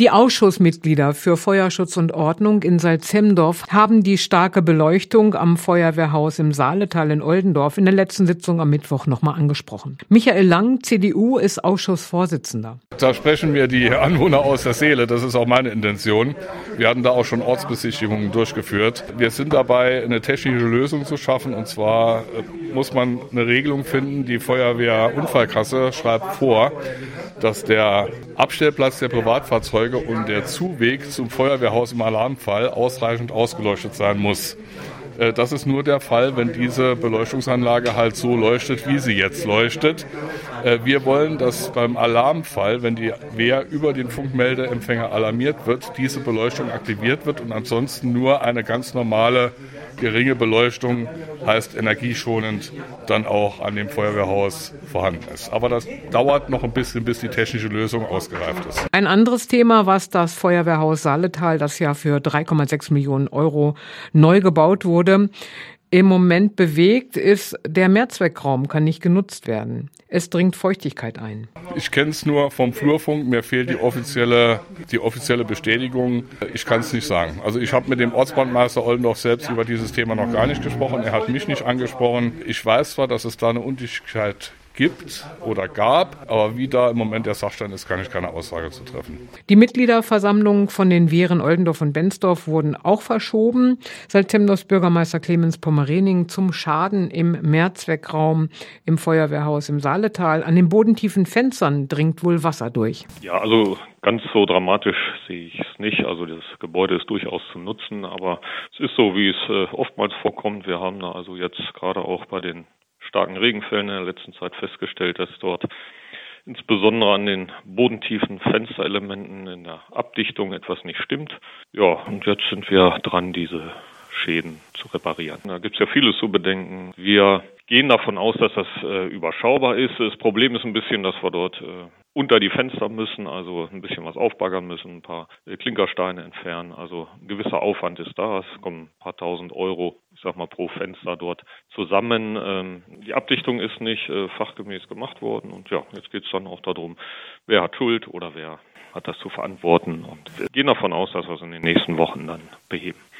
Die Ausschussmitglieder für Feuerschutz und Ordnung in Salzhemdorf haben die starke Beleuchtung am Feuerwehrhaus im Saaletal in Oldendorf in der letzten Sitzung am Mittwoch nochmal angesprochen. Michael Lang, CDU, ist Ausschussvorsitzender. Da sprechen wir die Anwohner aus der Seele. Das ist auch meine Intention. Wir hatten da auch schon Ortsbesichtigungen durchgeführt. Wir sind dabei, eine technische Lösung zu schaffen. Und zwar äh, muss man eine Regelung finden. Die Feuerwehrunfallkasse schreibt vor, dass der Abstellplatz der Privatfahrzeuge und der Zuweg zum Feuerwehrhaus im Alarmfall ausreichend ausgeleuchtet sein muss. Äh, das ist nur der Fall, wenn diese Beleuchtungsanlage halt so leuchtet, wie sie jetzt leuchtet. Äh, wir wollen, dass beim Alarmfall, wenn die Wehr über den Funkmeldeempfänger alarmiert wird, diese Beleuchtung aktiviert wird und ansonsten nur eine ganz normale geringe Beleuchtung, heißt energieschonend, dann auch an dem Feuerwehrhaus vorhanden ist. Aber das dauert noch ein bisschen, bis die technische Lösung ausgereift ist. Ein anderes Thema, was das Feuerwehrhaus Saaletal, das ja für 3,6 Millionen Euro neu gebaut wurde, im Moment bewegt, ist, der Mehrzweckraum kann nicht genutzt werden. Es dringt Feuchtigkeit ein. Ich kenne es nur vom Flurfunk, mir fehlt die offizielle, die offizielle Bestätigung. Ich kann es nicht sagen. Also ich habe mit dem Ortsbrandmeister Oldendorf selbst über dieses Thema noch gar nicht gesprochen. Er hat mich nicht angesprochen. Ich weiß zwar, dass es da eine Undichtigkeit gibt oder gab. Aber wie da im Moment der Sachstand ist, kann ich keine Aussage zu treffen. Die Mitgliederversammlungen von den Wehren Oldendorf und Bensdorf wurden auch verschoben. Salzhemdorfs Bürgermeister Clemens Pommerening zum Schaden im Mehrzweckraum im Feuerwehrhaus im Saaletal. An den bodentiefen Fenstern dringt wohl Wasser durch. Ja, also Ganz so dramatisch sehe ich es nicht. Also das Gebäude ist durchaus zu nutzen, aber es ist so, wie es äh, oftmals vorkommt. Wir haben da also jetzt gerade auch bei den starken Regenfällen in der letzten Zeit festgestellt, dass dort insbesondere an den bodentiefen Fensterelementen in der Abdichtung etwas nicht stimmt. Ja, und jetzt sind wir dran, diese Schäden zu reparieren. Da gibt es ja vieles zu bedenken. Wir gehen davon aus, dass das äh, überschaubar ist. Das Problem ist ein bisschen, dass wir dort äh, unter die Fenster müssen, also ein bisschen was aufbaggern müssen, ein paar äh, Klinkersteine entfernen. Also ein gewisser Aufwand ist da. Es kommen ein paar tausend Euro, ich sag mal, pro Fenster dort zusammen. Ähm, die Abdichtung ist nicht äh, fachgemäß gemacht worden. Und ja, jetzt geht es dann auch darum, wer hat Schuld oder wer hat das zu verantworten. Und wir gehen davon aus, dass wir es in den nächsten Wochen dann beheben.